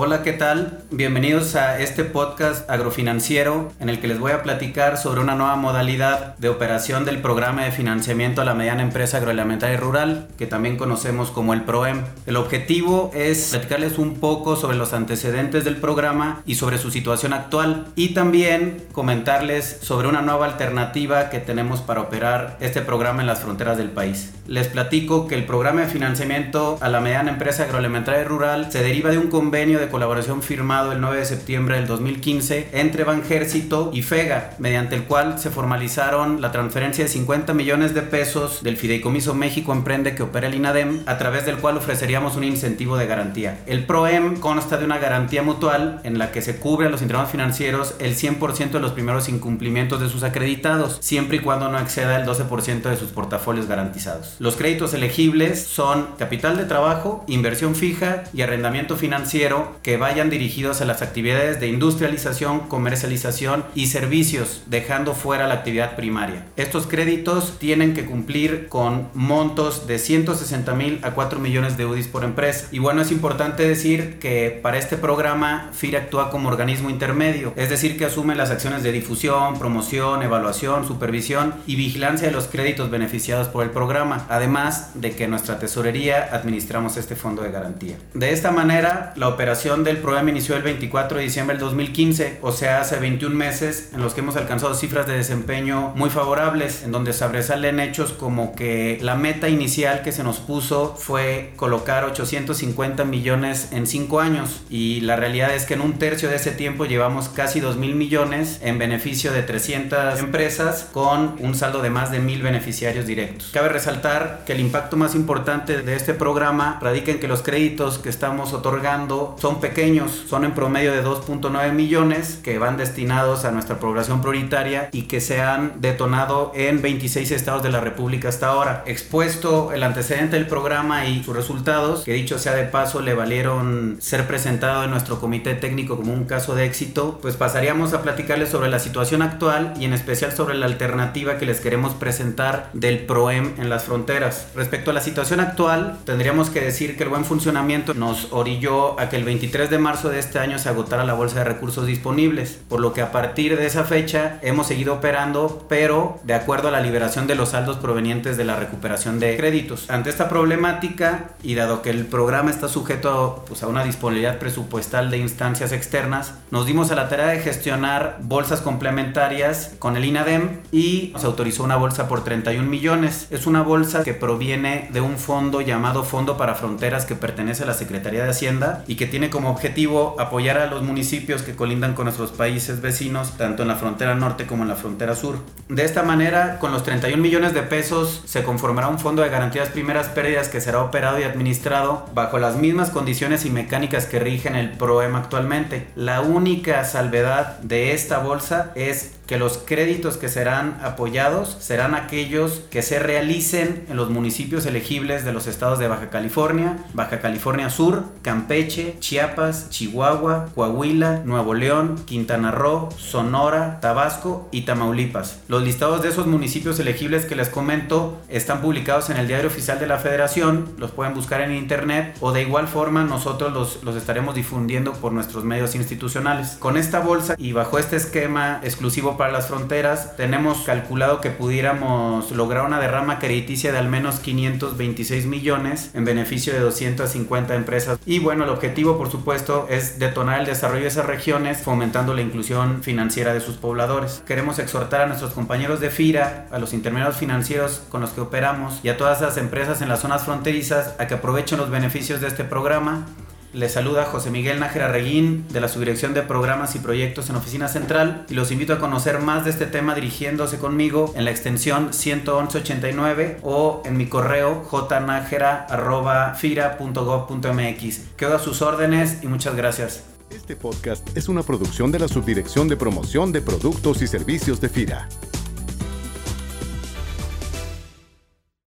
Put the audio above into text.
Hola, ¿qué tal? Bienvenidos a este podcast agrofinanciero en el que les voy a platicar sobre una nueva modalidad de operación del programa de financiamiento a la mediana empresa agroalimentaria y rural, que también conocemos como el PROEM. El objetivo es platicarles un poco sobre los antecedentes del programa y sobre su situación actual y también comentarles sobre una nueva alternativa que tenemos para operar este programa en las fronteras del país. Les platico que el programa de financiamiento a la mediana empresa agroalimentaria y rural se deriva de un convenio de colaboración firmado el 9 de septiembre del 2015 entre Banjército y FEGA, mediante el cual se formalizaron la transferencia de 50 millones de pesos del Fideicomiso México Emprende que opera el INADEM, a través del cual ofreceríamos un incentivo de garantía. El PROEM consta de una garantía mutual en la que se cubre a los internados financieros el 100% de los primeros incumplimientos de sus acreditados, siempre y cuando no exceda el 12% de sus portafolios garantizados. Los créditos elegibles son capital de trabajo, inversión fija y arrendamiento financiero que vayan dirigidos a las actividades de industrialización, comercialización y servicios, dejando fuera la actividad primaria. Estos créditos tienen que cumplir con montos de 160 mil a 4 millones de UDIs por empresa. Y bueno, es importante decir que para este programa FIRA actúa como organismo intermedio, es decir, que asume las acciones de difusión, promoción, evaluación, supervisión y vigilancia de los créditos beneficiados por el programa, además de que nuestra tesorería administramos este fondo de garantía. De esta manera, la operación del programa inició el 24 de diciembre del 2015, o sea, hace 21 meses en los que hemos alcanzado cifras de desempeño muy favorables, en donde sobresalen hechos como que la meta inicial que se nos puso fue colocar 850 millones en 5 años y la realidad es que en un tercio de ese tiempo llevamos casi 2 mil millones en beneficio de 300 empresas con un saldo de más de mil beneficiarios directos. Cabe resaltar que el impacto más importante de este programa radica en que los créditos que estamos otorgando son pequeños, son en promedio de 2.9 millones que van destinados a nuestra población prioritaria y que se han detonado en 26 estados de la República hasta ahora. Expuesto el antecedente del programa y sus resultados, que dicho sea de paso le valieron ser presentado en nuestro comité técnico como un caso de éxito, pues pasaríamos a platicarles sobre la situación actual y en especial sobre la alternativa que les queremos presentar del PROEM en las fronteras. Respecto a la situación actual, tendríamos que decir que el buen funcionamiento nos orilló a que el 23 23 de marzo de este año se agotara la bolsa de recursos disponibles, por lo que a partir de esa fecha hemos seguido operando, pero de acuerdo a la liberación de los saldos provenientes de la recuperación de créditos. Ante esta problemática y dado que el programa está sujeto pues, a una disponibilidad presupuestal de instancias externas, nos dimos a la tarea de gestionar bolsas complementarias con el INADEM y se autorizó una bolsa por 31 millones. Es una bolsa que proviene de un fondo llamado Fondo para Fronteras que pertenece a la Secretaría de Hacienda y que tiene como objetivo apoyar a los municipios que colindan con nuestros países vecinos, tanto en la frontera norte como en la frontera sur. De esta manera, con los 31 millones de pesos, se conformará un fondo de garantías primeras pérdidas que será operado y administrado bajo las mismas condiciones y mecánicas que rigen el PROEM actualmente. La única salvedad de esta bolsa es que los créditos que serán apoyados serán aquellos que se realicen en los municipios elegibles de los estados de Baja California, Baja California Sur, Campeche, Chiapas, Chihuahua, Coahuila, Nuevo León, Quintana Roo, Sonora, Tabasco y Tamaulipas. Los listados de esos municipios elegibles que les comento están publicados en el diario oficial de la federación, los pueden buscar en internet o de igual forma nosotros los, los estaremos difundiendo por nuestros medios institucionales. Con esta bolsa y bajo este esquema exclusivo para las fronteras, tenemos calculado que pudiéramos lograr una derrama crediticia de al menos 526 millones en beneficio de 250 empresas. Y bueno, el objetivo, por supuesto, es detonar el desarrollo de esas regiones, fomentando la inclusión financiera de sus pobladores. Queremos exhortar a nuestros compañeros de FIRA, a los intermediarios financieros con los que operamos y a todas las empresas en las zonas fronterizas a que aprovechen los beneficios de este programa les saluda José Miguel Nájera Reguín de la Subdirección de Programas y Proyectos en Oficina Central y los invito a conocer más de este tema dirigiéndose conmigo en la extensión 11189 o en mi correo jnajera.fira.gov.mx. Quedo a sus órdenes y muchas gracias. Este podcast es una producción de la Subdirección de Promoción de Productos y Servicios de FIRA.